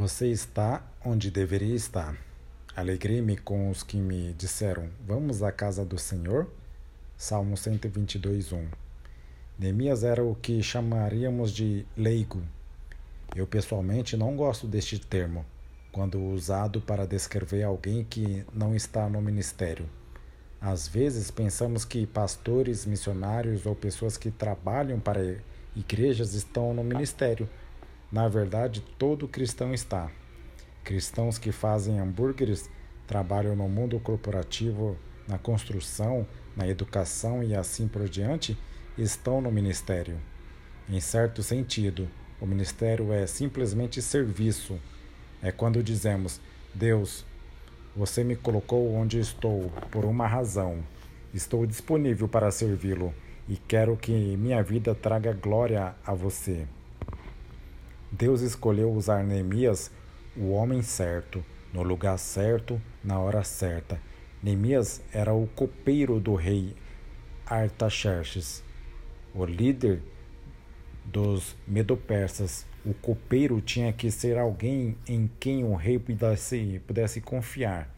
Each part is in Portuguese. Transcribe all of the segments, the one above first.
Você está onde deveria estar. Alegrei-me com os que me disseram: Vamos à casa do Senhor. Salmo 122, 1. Neemias era o que chamaríamos de leigo. Eu pessoalmente não gosto deste termo, quando usado para descrever alguém que não está no ministério. Às vezes pensamos que pastores, missionários ou pessoas que trabalham para igrejas estão no ministério na verdade, todo cristão está. Cristãos que fazem hambúrgueres trabalham no mundo corporativo, na construção, na educação e assim por diante, estão no ministério. Em certo sentido, o ministério é simplesmente serviço. É quando dizemos: Deus, você me colocou onde estou por uma razão. Estou disponível para servi-lo e quero que minha vida traga glória a você. Deus escolheu usar Neemias, o homem certo, no lugar certo, na hora certa. Neemias era o copeiro do rei Artaxerxes, o líder dos medopersas. O copeiro tinha que ser alguém em quem o rei pudesse, pudesse confiar.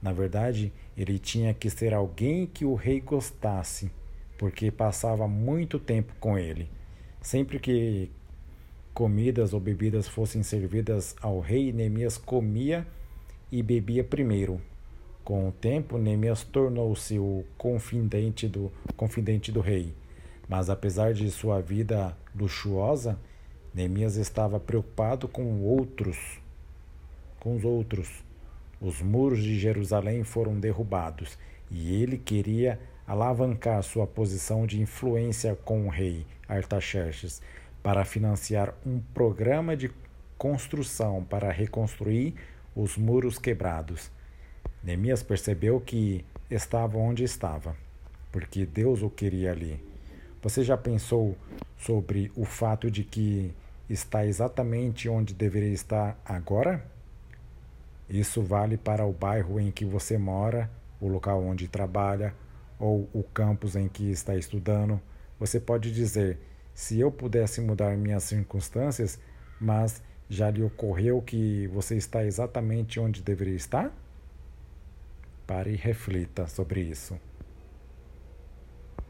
Na verdade, ele tinha que ser alguém que o rei gostasse, porque passava muito tempo com ele. Sempre que comidas ou bebidas fossem servidas ao rei, Neemias comia e bebia primeiro. Com o tempo, Neemias tornou-se o confidente do, confidente do rei. Mas apesar de sua vida luxuosa, Neemias estava preocupado com outros, com os outros. Os muros de Jerusalém foram derrubados e ele queria alavancar sua posição de influência com o rei Artaxerxes para financiar um programa de construção para reconstruir os muros quebrados. Neemias percebeu que estava onde estava, porque Deus o queria ali. Você já pensou sobre o fato de que está exatamente onde deveria estar agora? Isso vale para o bairro em que você mora, o local onde trabalha ou o campus em que está estudando. Você pode dizer: se eu pudesse mudar minhas circunstâncias, mas já lhe ocorreu que você está exatamente onde deveria estar? Pare e reflita sobre isso.